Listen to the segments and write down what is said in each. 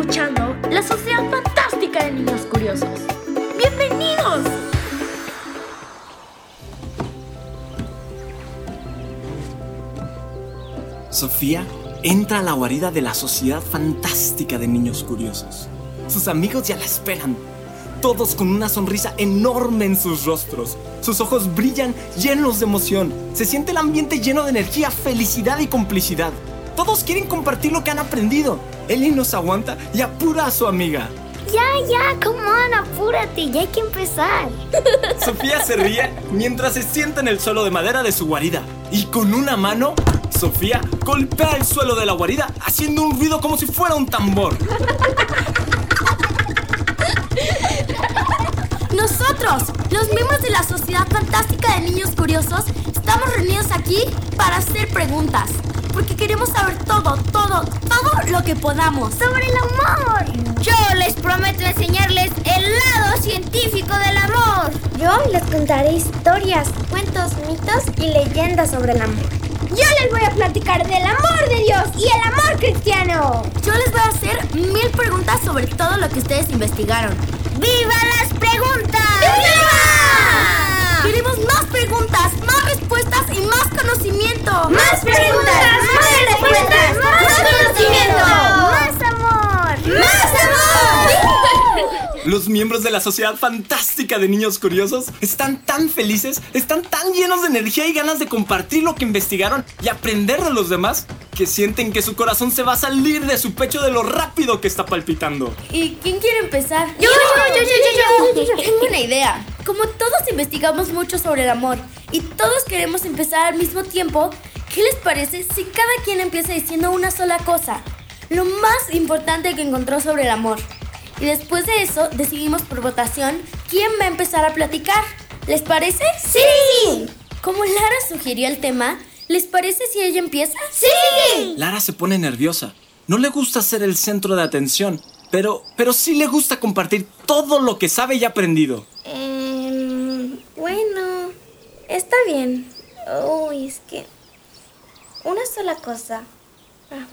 escuchando La Sociedad Fantástica de Niños Curiosos. ¡Bienvenidos! Sofía entra a la guarida de la Sociedad Fantástica de Niños Curiosos. Sus amigos ya la esperan, todos con una sonrisa enorme en sus rostros. Sus ojos brillan llenos de emoción. Se siente el ambiente lleno de energía, felicidad y complicidad. Todos quieren compartir lo que han aprendido. Ellie nos aguanta y apura a su amiga. Ya, ya, come on, apúrate, ya hay que empezar. Sofía se ríe mientras se sienta en el suelo de madera de su guarida. Y con una mano, Sofía golpea el suelo de la guarida haciendo un ruido como si fuera un tambor. Nosotros, los miembros de la Sociedad Fantástica de Niños Curiosos, estamos reunidos aquí para hacer preguntas. Porque queremos saber todo, todo, todo lo que podamos. Sobre el amor. Yo les prometo enseñarles el lado científico del amor. Yo les contaré historias, cuentos, mitos y leyendas sobre el amor. Yo les voy a platicar del amor de Dios y el amor cristiano. Yo les voy a hacer mil preguntas sobre todo lo que ustedes investigaron. ¡Viva las preguntas! ¡Viva! Queremos más preguntas, más y más conocimiento. ¡Más preguntas! ¡Más respuestas! ¡Más conocimiento! ¡Más amor! ¡Más amor! Los miembros de la Sociedad Fantástica de Niños Curiosos están tan felices, están tan llenos de energía y ganas de compartir lo que investigaron y aprender de los demás que sienten que su corazón se va a salir de su pecho de lo rápido que está palpitando. ¿Y quién quiere empezar? Yo, yo, yo, yo, yo, yo. Tengo una idea. Como todos investigamos mucho sobre el amor y todos queremos empezar al mismo tiempo, ¿qué les parece si cada quien empieza diciendo una sola cosa? Lo más importante que encontró sobre el amor. Y después de eso decidimos por votación quién va a empezar a platicar. ¿Les parece? ¡Sí! Como Lara sugirió el tema, ¿les parece si ella empieza? ¡Sí! Lara se pone nerviosa. No le gusta ser el centro de atención, pero, pero sí le gusta compartir todo lo que sabe y ha aprendido. Em, bueno, está bien. Uy, es que... Una sola cosa. Ah,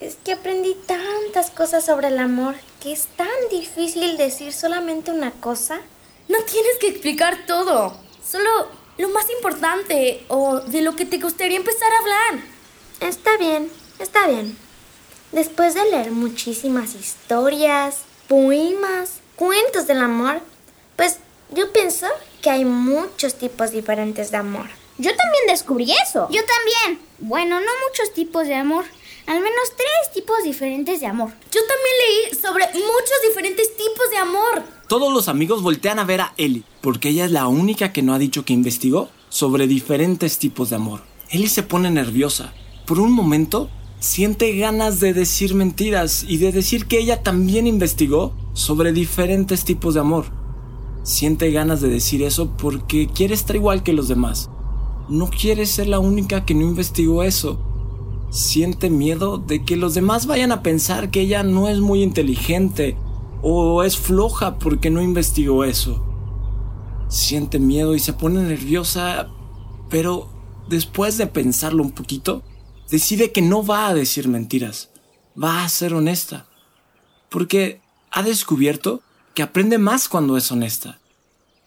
es que aprendí tantas cosas sobre el amor que es tan difícil decir solamente una cosa. No tienes que explicar todo. Solo lo más importante o de lo que te gustaría empezar a hablar. Está bien, está bien. Después de leer muchísimas historias, poemas, cuentos del amor, pues yo pienso que hay muchos tipos diferentes de amor. Yo también descubrí eso. Yo también. Bueno, no muchos tipos de amor. Al menos tres tipos diferentes de amor. Yo también leí sobre muchos diferentes tipos de amor. Todos los amigos voltean a ver a Ellie, porque ella es la única que no ha dicho que investigó sobre diferentes tipos de amor. Ellie se pone nerviosa. Por un momento, siente ganas de decir mentiras y de decir que ella también investigó sobre diferentes tipos de amor. Siente ganas de decir eso porque quiere estar igual que los demás. No quiere ser la única que no investigó eso. Siente miedo de que los demás vayan a pensar que ella no es muy inteligente o es floja porque no investigó eso. Siente miedo y se pone nerviosa, pero después de pensarlo un poquito, decide que no va a decir mentiras, va a ser honesta, porque ha descubierto que aprende más cuando es honesta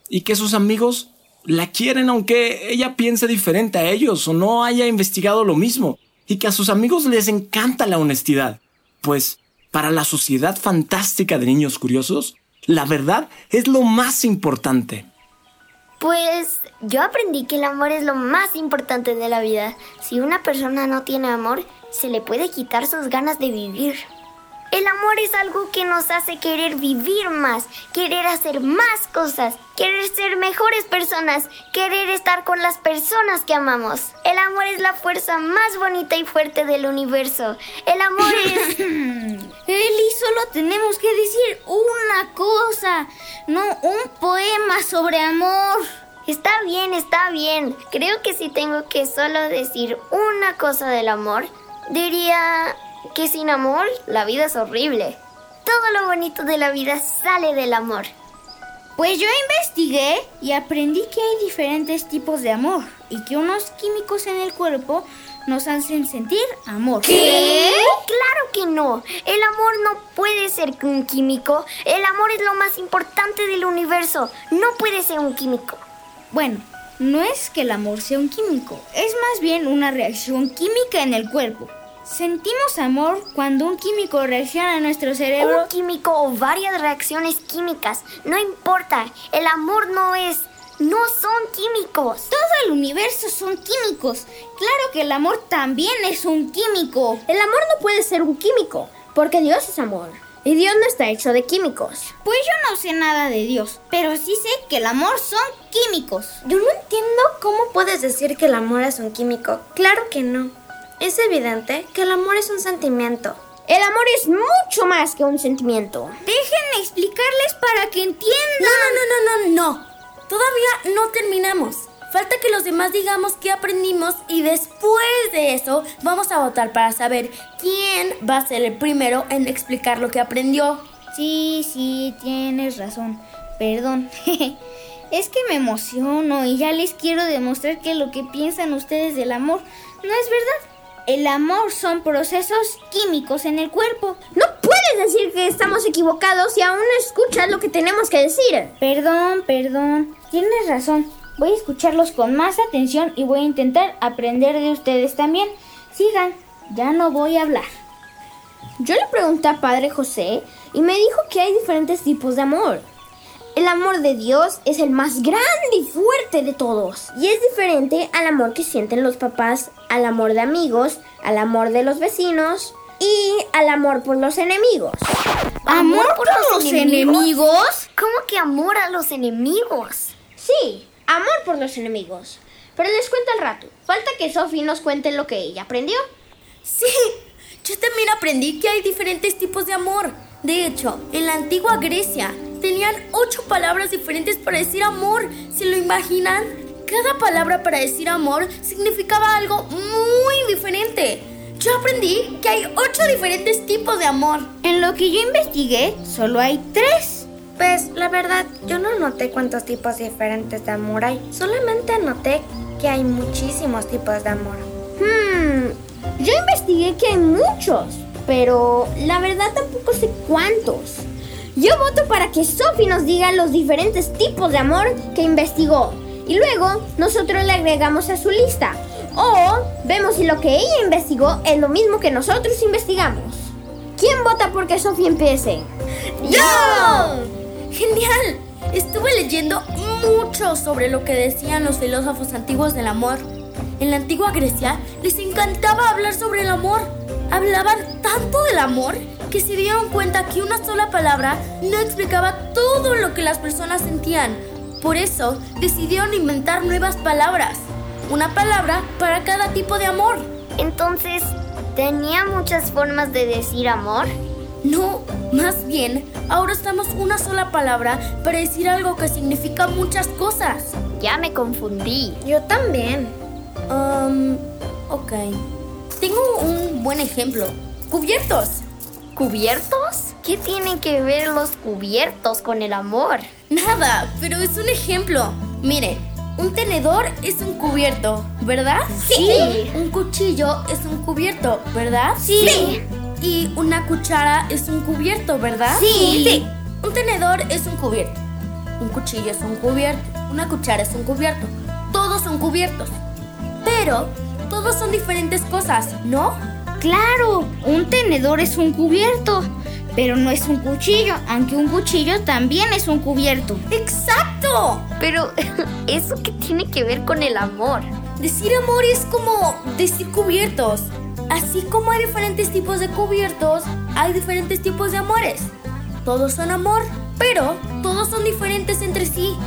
y que sus amigos la quieren aunque ella piense diferente a ellos o no haya investigado lo mismo y que a sus amigos les encanta la honestidad, pues para la sociedad fantástica de niños curiosos, la verdad es lo más importante. Pues yo aprendí que el amor es lo más importante de la vida. Si una persona no tiene amor, se le puede quitar sus ganas de vivir. El amor es algo que nos hace querer vivir más, querer hacer más cosas, querer ser mejores personas, querer estar con las personas que amamos. El amor es la fuerza más bonita y fuerte del universo. El amor es... Eli, solo tenemos que decir una cosa, no un poema sobre amor. Está bien, está bien. Creo que si tengo que solo decir una cosa del amor, diría que sin amor la vida es horrible. Todo lo bonito de la vida sale del amor. Pues yo investigué y aprendí que hay diferentes tipos de amor y que unos químicos en el cuerpo nos hacen sentir amor. ¿Qué? Claro que no. El amor no puede ser un químico. El amor es lo más importante del universo. No puede ser un químico. Bueno, no es que el amor sea un químico, es más bien una reacción química en el cuerpo. Sentimos amor cuando un químico reacciona a nuestro cerebro. Un químico o varias reacciones químicas. No importa. El amor no es... No son químicos. Todo el universo son químicos. Claro que el amor también es un químico. El amor no puede ser un químico, porque Dios es amor. Y Dios no está hecho de químicos. Pues yo no sé nada de Dios, pero sí sé que el amor son químicos. Yo no entiendo cómo puedes decir que el amor es un químico. Claro que no. Es evidente que el amor es un sentimiento. El amor es mucho más que un sentimiento. Déjenme explicarles para que entiendan. No, no, no, no, no, no. Todavía no terminamos. Falta que los demás digamos qué aprendimos y después de eso vamos a votar para saber quién va a ser el primero en explicar lo que aprendió. Sí, sí, tienes razón. Perdón. es que me emociono y ya les quiero demostrar que lo que piensan ustedes del amor no es verdad. El amor son procesos químicos en el cuerpo. No puedes decir que estamos equivocados y aún no escuchas lo que tenemos que decir. Perdón, perdón. Tienes razón. Voy a escucharlos con más atención y voy a intentar aprender de ustedes también. Sigan, ya no voy a hablar. Yo le pregunté a Padre José y me dijo que hay diferentes tipos de amor. El amor de Dios es el más grande y fuerte de todos. Y es diferente al amor que sienten los papás, al amor de amigos, al amor de los vecinos y al amor por los enemigos. ¿Amor, por, los, enemigos? ¿Cómo que amor a los enemigos? Sí, amor por los enemigos. Pero les cuento al rato. Falta que Sophie nos cuente lo que ella aprendió. Sí, yo también aprendí que hay diferentes tipos de amor. De hecho, en la antigua Grecia tenían ocho palabras diferentes para decir amor. ¿Se lo imaginan? Cada palabra para decir amor significaba algo muy diferente. Yo aprendí que hay ocho diferentes tipos de amor. En lo que yo investigué, solo hay tres. Pues la verdad, yo no noté cuántos tipos diferentes de amor hay. Solamente noté que hay muchísimos tipos de amor. Hmm, yo investigué que hay muchos, pero la verdad tampoco sé cuántos. Yo voto para que Sophie nos diga los diferentes tipos de amor que investigó y luego nosotros le agregamos a su lista. O vemos si lo que ella investigó es lo mismo que nosotros investigamos. ¿Quién vota porque Sophie empiece? ¡Yo! ¡Genial! Estuve leyendo mucho sobre lo que decían los filósofos antiguos del amor. En la antigua Grecia les encantaba hablar sobre el amor. Hablaban tanto del amor que se dieron cuenta que una sola palabra no explicaba todo lo que las personas sentían. Por eso decidieron inventar nuevas palabras. Una palabra para cada tipo de amor. Entonces, ¿tenía muchas formas de decir amor? No, más bien, ahora estamos una sola palabra para decir algo que significa muchas cosas. Ya me confundí. Yo también. Um, ok. Tengo un buen ejemplo. Cubiertos. ¿Cubiertos? ¿Qué tienen que ver los cubiertos con el amor? Nada, pero es un ejemplo. Mire, un tenedor es un cubierto, ¿verdad? Sí. Un cuchillo es un cubierto, ¿verdad? Sí. Y una cuchara es un cubierto, ¿verdad? Sí. Un tenedor es un cubierto. Un cuchillo es un cubierto. Una cuchara es un cubierto. Todos son cubiertos. Pero todos son diferentes cosas, ¿no? Claro, un tenedor es un cubierto, pero no es un cuchillo, aunque un cuchillo también es un cubierto. ¡Exacto! Pero, ¿eso qué tiene que ver con el amor? Decir amor es como decir cubiertos. Así como hay diferentes tipos de cubiertos, hay diferentes tipos de amores. Todos son amor, pero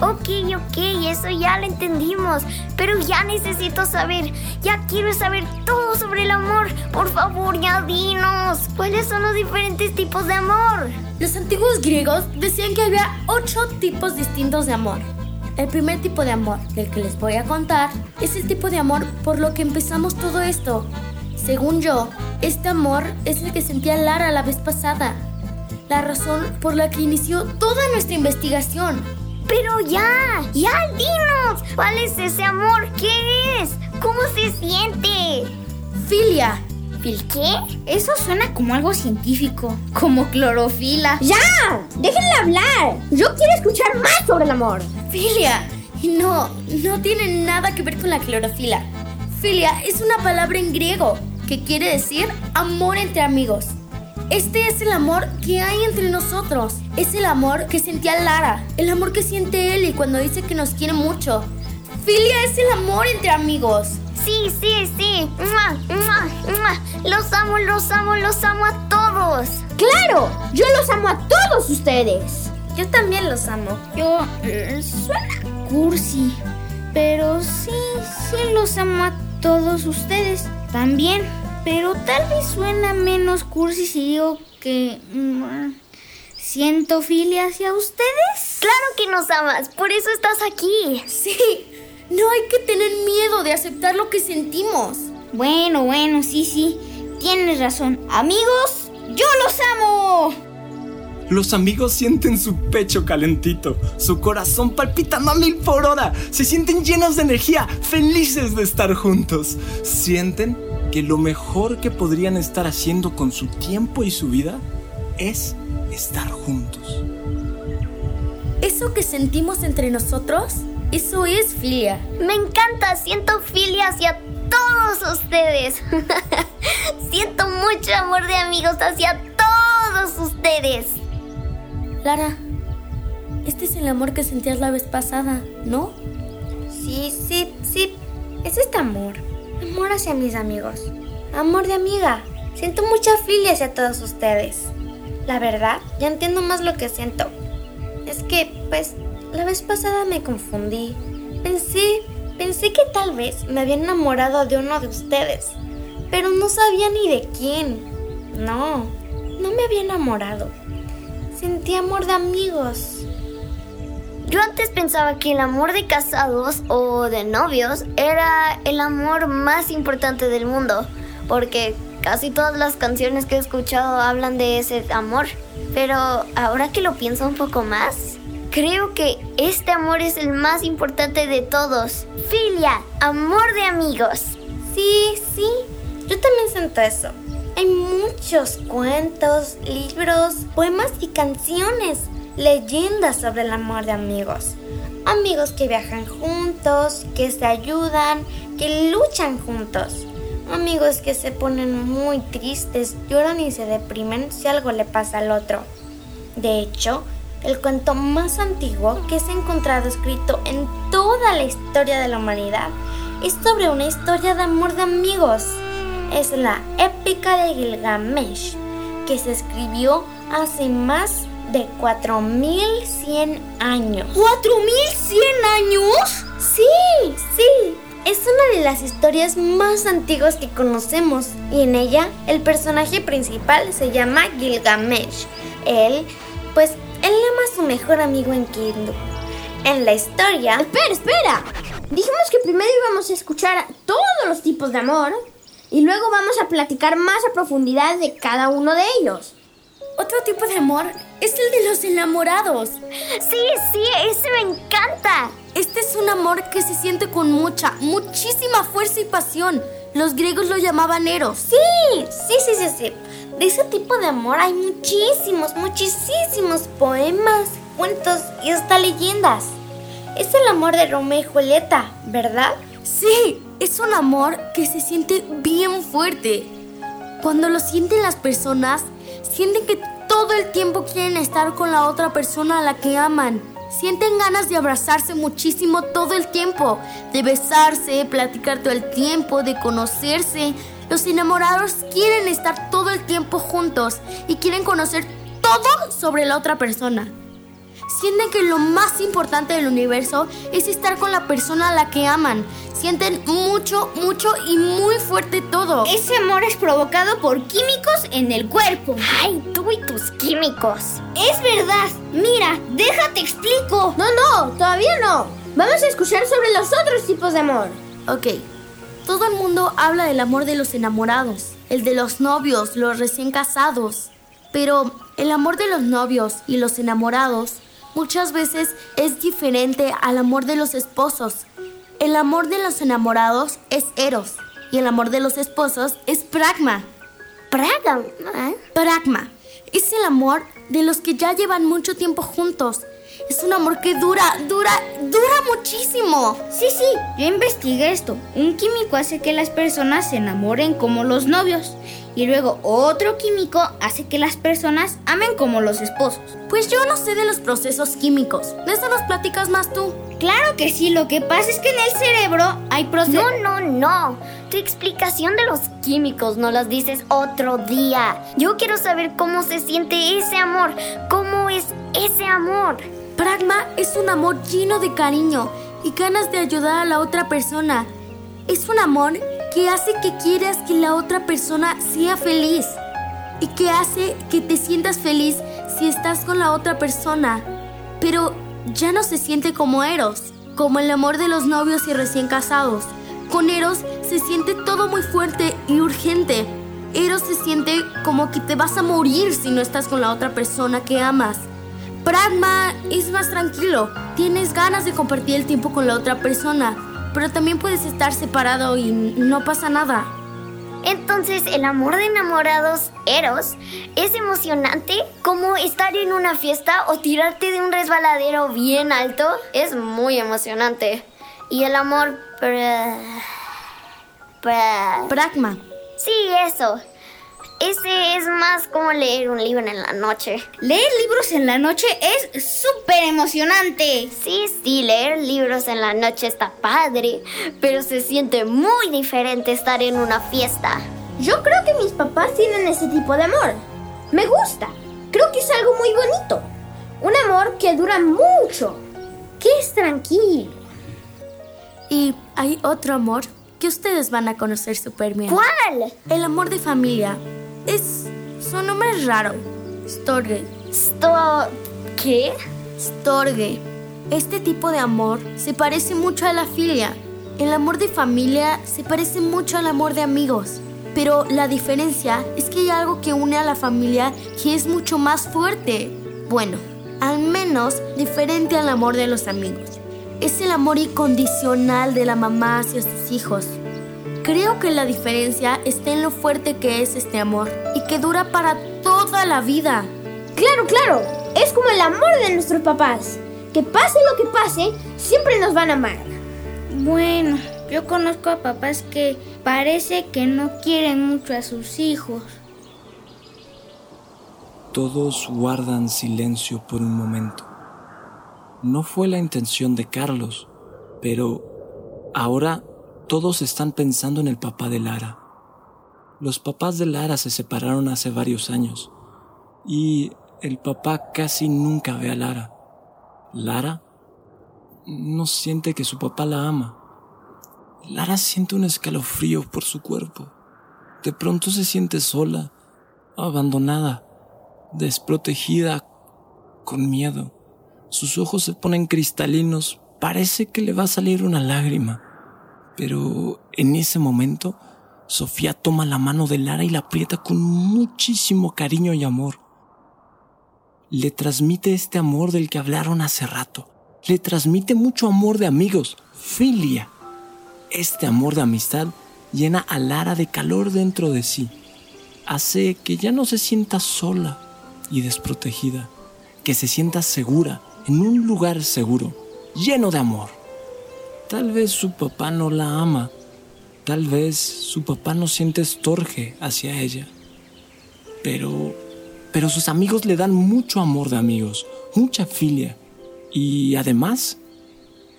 Ok, ok, eso ya lo entendimos. Pero ya necesito saber, ya quiero saber todo sobre el amor. Por favor, ya dinos. ¿Cuáles son los diferentes tipos de amor? Los antiguos griegos decían que había ocho tipos distintos de amor. El primer tipo de amor del que les voy a contar es el tipo de amor por lo que empezamos todo esto. Según yo, este amor es el que sentía Lara la vez pasada. La razón por la que inició toda nuestra investigación. Pero ya, ya dinos. ¿Cuál es ese amor? ¿Qué es? ¿Cómo se siente? Filia. ¿Fil qué? Eso suena como algo científico, como clorofila. ¡Ya! ¡Déjenle hablar! Yo quiero escuchar más sobre el amor. Filia. No, no tiene nada que ver con la clorofila. Filia es una palabra en griego que quiere decir amor entre amigos. Este es el amor que hay entre nosotros. Es el amor que sentía Lara, el amor que siente Eli cuando dice que nos quiere mucho. Filia es el amor entre amigos. Sí, sí, sí. ¡Mua, mua, mua! Los amo, los amo, los amo a todos. ¡Claro! Yo los amo a todos ustedes. Yo también los amo. Yo eh, suena cursi, pero sí, sí los amo a todos ustedes también. Pero tal vez suena menos cursi si digo que mm, siento filia hacia ustedes. Claro que nos amas, por eso estás aquí. Sí, no hay que tener miedo de aceptar lo que sentimos. Bueno, bueno, sí, sí, tienes razón. Amigos, yo los amo. Los amigos sienten su pecho calentito, su corazón palpitando a mil por hora, se sienten llenos de energía, felices de estar juntos. Sienten que lo mejor que podrían estar haciendo con su tiempo y su vida es estar juntos. Eso que sentimos entre nosotros, eso es filia. Me encanta, siento filia hacia todos ustedes. siento mucho amor de amigos hacia todos ustedes. Lara, este es el amor que sentías la vez pasada, ¿no? Sí, sí, sí. Es este amor. Amor hacia mis amigos. Amor de amiga. Siento mucha filia hacia todos ustedes. La verdad, ya entiendo más lo que siento. Es que, pues, la vez pasada me confundí. Pensé, pensé que tal vez me había enamorado de uno de ustedes. Pero no sabía ni de quién. No, no me había enamorado. Sentí amor de amigos. Yo antes pensaba que el amor de casados o de novios era el amor más importante del mundo, porque casi todas las canciones que he escuchado hablan de ese amor. Pero ahora que lo pienso un poco más, creo que este amor es el más importante de todos. Filia, amor de amigos. Sí, sí, yo también siento eso. Hay muchos cuentos, libros, poemas y canciones, leyendas sobre el amor de amigos. Amigos que viajan juntos, que se ayudan, que luchan juntos. Amigos que se ponen muy tristes, lloran y se deprimen si algo le pasa al otro. De hecho, el cuento más antiguo que se ha encontrado escrito en toda la historia de la humanidad es sobre una historia de amor de amigos. Es la épica de Gilgamesh, que se escribió hace más de 4100 años. ¿4100 años? Sí, sí. Es una de las historias más antiguas que conocemos y en ella el personaje principal se llama Gilgamesh. Él, pues, él ama a su mejor amigo en Kindu. En la historia... Espera, espera. Dijimos que primero íbamos a escuchar todos los tipos de amor y luego vamos a platicar más a profundidad de cada uno de ellos. Otro tipo de amor es el de los enamorados. Sí, sí, ese me encanta. Este es un amor que se siente con mucha, muchísima fuerza y pasión. Los griegos lo llamaban eros. Sí, sí, sí, sí, sí. De ese tipo de amor hay muchísimos, muchísimos poemas, cuentos y hasta leyendas. Es el amor de Romeo y Julieta, ¿verdad? Sí, es un amor que se siente bien fuerte. Cuando lo sienten las personas, sienten que todo el tiempo quieren estar con la otra persona a la que aman. Sienten ganas de abrazarse muchísimo todo el tiempo, de besarse, platicar todo el tiempo, de conocerse. Los enamorados quieren estar todo el tiempo juntos y quieren conocer todo sobre la otra persona. Sienten que lo más importante del universo es estar con la persona a la que aman. Sienten mucho, mucho y muy fuerte todo. Ese amor es provocado por químicos en el cuerpo. Ay, tú y tus químicos. Es verdad. Mira, déjate explico. No, no, todavía no. Vamos a escuchar sobre los otros tipos de amor. Ok, todo el mundo habla del amor de los enamorados, el de los novios, los recién casados. Pero el amor de los novios y los enamorados muchas veces es diferente al amor de los esposos. El amor de los enamorados es eros Y el amor de los esposos es pragma. Pragma. Pragma. Es el amor de los que ya llevan mucho tiempo juntos. Es un amor que dura, dura, dura muchísimo. Sí, sí, yo investigué esto. Un químico hace que las personas se enamoren como los novios. Y luego otro químico hace que las personas amen como los esposos. Pues yo no sé de los procesos químicos. De eso nos platicas más tú. Claro que sí, lo que pasa es que en el cerebro hay procesos... No, no, no. Tu explicación de los químicos no las dices otro día. Yo quiero saber cómo se siente ese amor. ¿Cómo es ese amor? Pragma es un amor lleno de cariño y ganas de ayudar a la otra persona. Es un amor que hace que quieras que la otra persona sea feliz y que hace que te sientas feliz si estás con la otra persona. Pero ya no se siente como Eros, como el amor de los novios y recién casados. Con Eros se siente todo muy fuerte y urgente. Eros se siente como que te vas a morir si no estás con la otra persona que amas. Pragma es más tranquilo. Tienes ganas de compartir el tiempo con la otra persona, pero también puedes estar separado y no pasa nada. Entonces, el amor de enamorados, Eros, es emocionante como estar en una fiesta o tirarte de un resbaladero bien alto. Es muy emocionante. Y el amor... Pragma. Sí, eso. Ese es más como leer un libro en la noche. Leer libros en la noche es súper emocionante. Sí, sí, leer libros en la noche está padre, pero se siente muy diferente estar en una fiesta. Yo creo que mis papás tienen ese tipo de amor. Me gusta. Creo que es algo muy bonito. Un amor que dura mucho, que es tranquilo. Y hay otro amor que ustedes van a conocer súper bien. ¿Cuál? El amor de familia. Es. Su nombre es raro. Storge. ¿Sto. qué? Storge. Este tipo de amor se parece mucho a la filia. El amor de familia se parece mucho al amor de amigos. Pero la diferencia es que hay algo que une a la familia que es mucho más fuerte. Bueno, al menos diferente al amor de los amigos. Es el amor incondicional de la mamá hacia sus hijos. Creo que la diferencia está en lo fuerte que es este amor y que dura para toda la vida. Claro, claro. Es como el amor de nuestros papás. Que pase lo que pase, siempre nos van a amar. Bueno, yo conozco a papás que parece que no quieren mucho a sus hijos. Todos guardan silencio por un momento. No fue la intención de Carlos, pero ahora todos están pensando en el papá de Lara. Los papás de Lara se separaron hace varios años y el papá casi nunca ve a Lara. Lara no siente que su papá la ama. Lara siente un escalofrío por su cuerpo. De pronto se siente sola, abandonada, desprotegida, con miedo. Sus ojos se ponen cristalinos, parece que le va a salir una lágrima. Pero en ese momento, Sofía toma la mano de Lara y la aprieta con muchísimo cariño y amor. Le transmite este amor del que hablaron hace rato. Le transmite mucho amor de amigos, filia. Este amor de amistad llena a Lara de calor dentro de sí. Hace que ya no se sienta sola y desprotegida, que se sienta segura en un lugar seguro, lleno de amor. Tal vez su papá no la ama, tal vez su papá no siente estorje hacia ella, pero, pero sus amigos le dan mucho amor de amigos, mucha filia. Y además...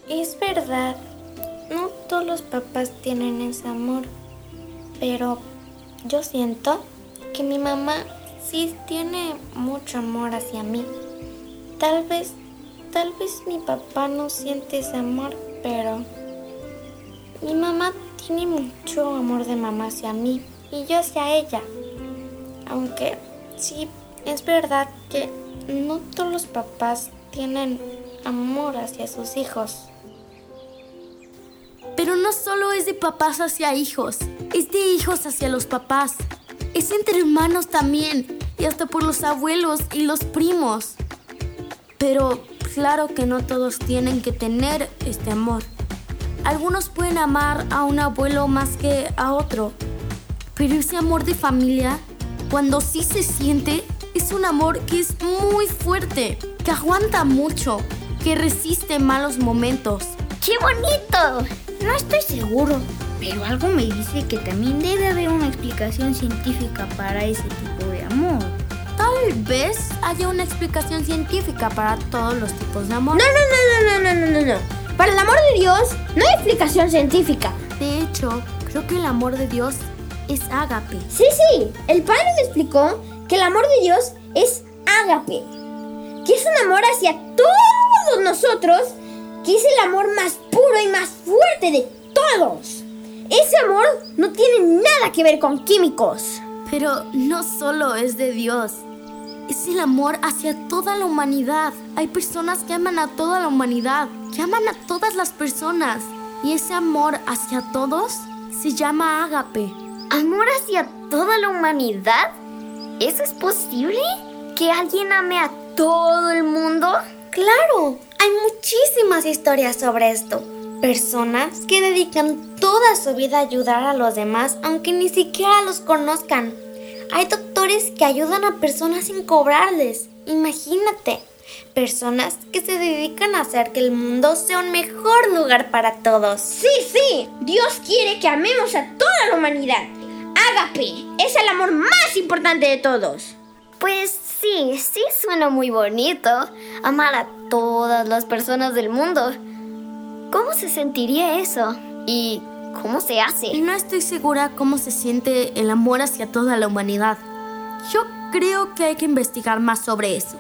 Es verdad, no todos los papás tienen ese amor, pero yo siento que mi mamá sí tiene mucho amor hacia mí. Tal vez, tal vez mi papá no siente ese amor, pero mi mamá tiene mucho amor de mamá hacia mí y yo hacia ella. Aunque sí, es verdad que no todos los papás tienen amor hacia sus hijos. Pero no solo es de papás hacia hijos, es de hijos hacia los papás. Es entre hermanos también, y hasta por los abuelos y los primos. Pero claro que no todos tienen que tener este amor. algunos pueden amar a un abuelo más que a otro. Pero ese amor de familia, cuando sí se siente, es un amor que es muy fuerte, que aguanta mucho, que resiste malos momentos. ¡Qué bonito! No estoy seguro, pero algo me dice que también debe haber una explicación científica para ese tipo. Tal vez haya una explicación científica para todos los tipos de amor. No, no, no, no, no, no, no, no. Para el amor de Dios no hay explicación científica. De hecho, creo que el amor de Dios es ágape. Sí, sí. El Padre me explicó que el amor de Dios es ágape. Que es un amor hacia todos nosotros. Que es el amor más puro y más fuerte de todos. Ese amor no tiene nada que ver con químicos. Pero no solo es de Dios. Es el amor hacia toda la humanidad. Hay personas que aman a toda la humanidad, que aman a todas las personas. Y ese amor hacia todos se llama ágape. ¿Amor hacia toda la humanidad? ¿Eso es posible? ¿Que alguien ame a todo el mundo? Claro, hay muchísimas historias sobre esto. Personas que dedican toda su vida a ayudar a los demás aunque ni siquiera los conozcan. Hay doctores que ayudan a personas sin cobrarles. Imagínate. Personas que se dedican a hacer que el mundo sea un mejor lugar para todos. Sí, sí. Dios quiere que amemos a toda la humanidad. Ágape es el amor más importante de todos. Pues sí, sí suena muy bonito. Amar a todas las personas del mundo. ¿Cómo se sentiría eso? ¿Y cómo se hace? No estoy segura cómo se siente el amor hacia toda la humanidad. Yo creo que hay que investigar más sobre eso.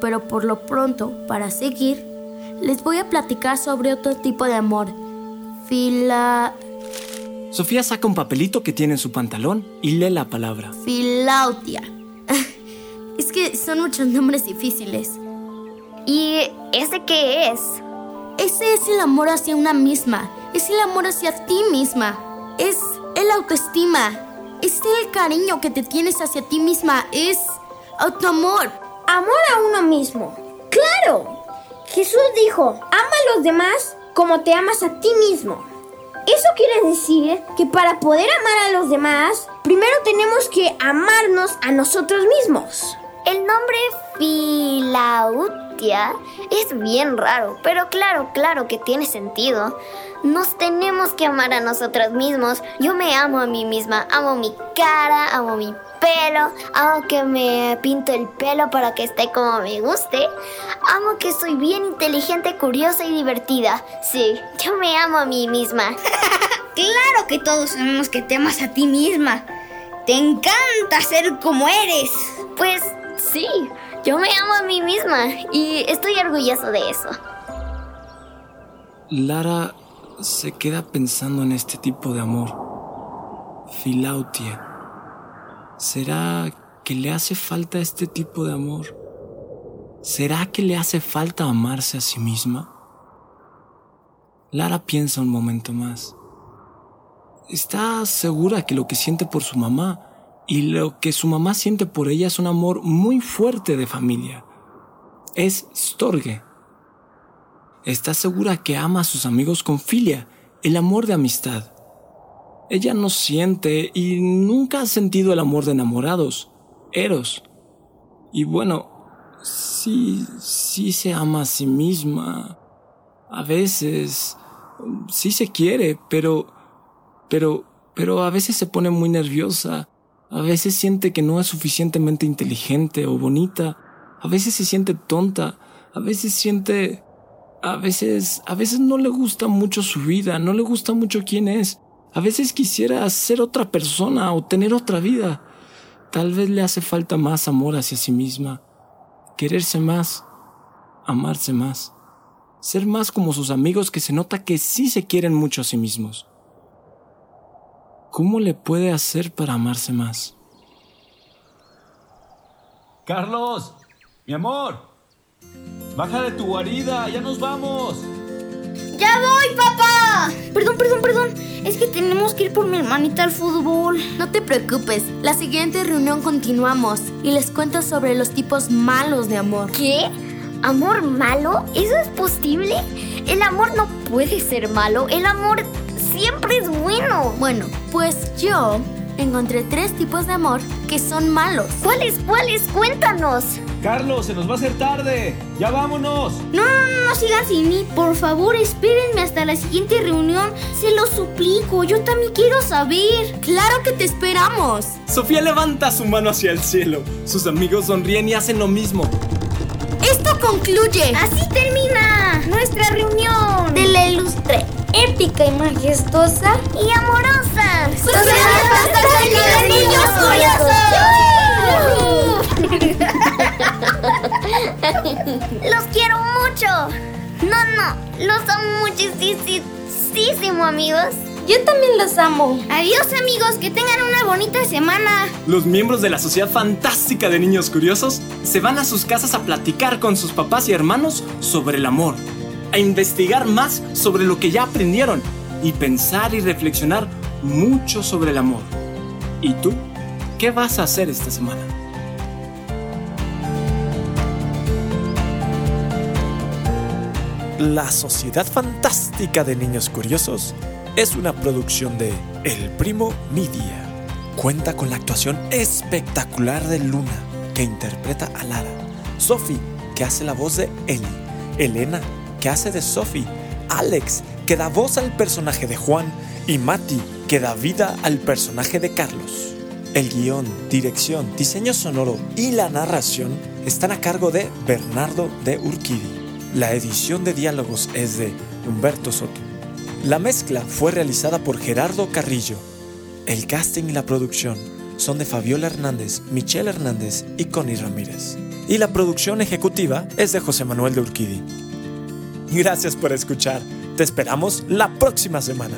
Pero por lo pronto, para seguir, les voy a platicar sobre otro tipo de amor. Fila... Sofía saca un papelito que tiene en su pantalón y lee la palabra. Filautia. Es que son muchos nombres difíciles. ¿Y ese qué es? Ese es el amor hacia una misma. Es el amor hacia ti misma. Es el autoestima. Es el cariño que te tienes hacia ti misma. Es autoamor. Amor a uno mismo. ¡Claro! Jesús dijo, ama a los demás como te amas a ti mismo. Eso quiere decir que para poder amar a los demás, primero tenemos que amarnos a nosotros mismos. El nombre Es bien raro, pero claro, claro que tiene sentido. Nos tenemos que amar a nosotros mismos. Yo me amo a mí misma, amo mi cara, amo mi pelo, amo que me pinto el pelo para que esté como me guste, amo que soy bien inteligente, curiosa y divertida. Sí, yo me amo a mí misma. claro que todos sabemos que te amas a ti misma. Te encanta ser como eres. Pues sí, yo me amo a mí misma y estoy orgulloso de eso. Lara se queda pensando en este tipo de amor. Filautia. ¿Será que le hace falta este tipo de amor? ¿Será que le hace falta amarse a sí misma? Lara piensa un momento más. Está segura que lo que siente por su mamá y lo que su mamá siente por ella es un amor muy fuerte de familia. Es Storge. Está segura que ama a sus amigos con filia, el amor de amistad. Ella no siente y nunca ha sentido el amor de enamorados, Eros. Y bueno, sí, sí se ama a sí misma. A veces, sí se quiere, pero, pero, pero a veces se pone muy nerviosa. A veces siente que no es suficientemente inteligente o bonita. A veces se siente tonta. A veces siente... A veces... A veces no le gusta mucho su vida, no le gusta mucho quién es. A veces quisiera ser otra persona o tener otra vida. Tal vez le hace falta más amor hacia sí misma. Quererse más. Amarse más. Ser más como sus amigos que se nota que sí se quieren mucho a sí mismos. ¿Cómo le puede hacer para amarse más? Carlos, mi amor, baja de tu guarida, ya nos vamos. ¡Ya voy, papá! Perdón, perdón, perdón. Es que tenemos que ir por mi hermanita al fútbol. No te preocupes, la siguiente reunión continuamos y les cuento sobre los tipos malos de amor. ¿Qué? ¿Amor malo? ¿Eso es posible? El amor no puede ser malo. El amor siempre es bueno. Bueno, pues yo encontré tres tipos de amor que son malos. ¿Cuáles? ¿Cuáles? Cuéntanos. Carlos, se nos va a hacer tarde. Ya vámonos. No, no, no, no sigan sin mí. Por favor, espérenme hasta la siguiente reunión. Se lo suplico. Yo también quiero saber. ¡Claro que te esperamos! Sofía levanta su mano hacia el cielo. Sus amigos sonríen y hacen lo mismo. Esto concluye. Así termina nuestra reunión. De la ilustre, épica y majestuosa. Y amorosa. Sociedad Fantástica de Niños Los quiero mucho. No, no. Los amo muchísimo, amigos. Yo también los amo. Adiós, amigos. Que tengan una bonita semana. Los miembros de la Sociedad Fantástica de Niños Curiosos se van a sus casas a platicar con sus papás y hermanos sobre el amor, a investigar más sobre lo que ya aprendieron y pensar y reflexionar mucho sobre el amor. ¿Y tú? ¿Qué vas a hacer esta semana? La Sociedad Fantástica de Niños Curiosos es una producción de El Primo Media. Cuenta con la actuación espectacular de Luna, que interpreta a Lara, Sophie, que hace la voz de Ellie, Elena, que hace de Sophie, Alex, que da voz al personaje de Juan, y Mati, que da vida al personaje de Carlos. El guion, dirección, diseño sonoro y la narración están a cargo de Bernardo de Urquidi. La edición de diálogos es de Humberto Soto. La mezcla fue realizada por Gerardo Carrillo. El casting y la producción son de Fabiola Hernández, Michelle Hernández y Connie Ramírez. Y la producción ejecutiva es de José Manuel de Urquidi. Gracias por escuchar. Te esperamos la próxima semana.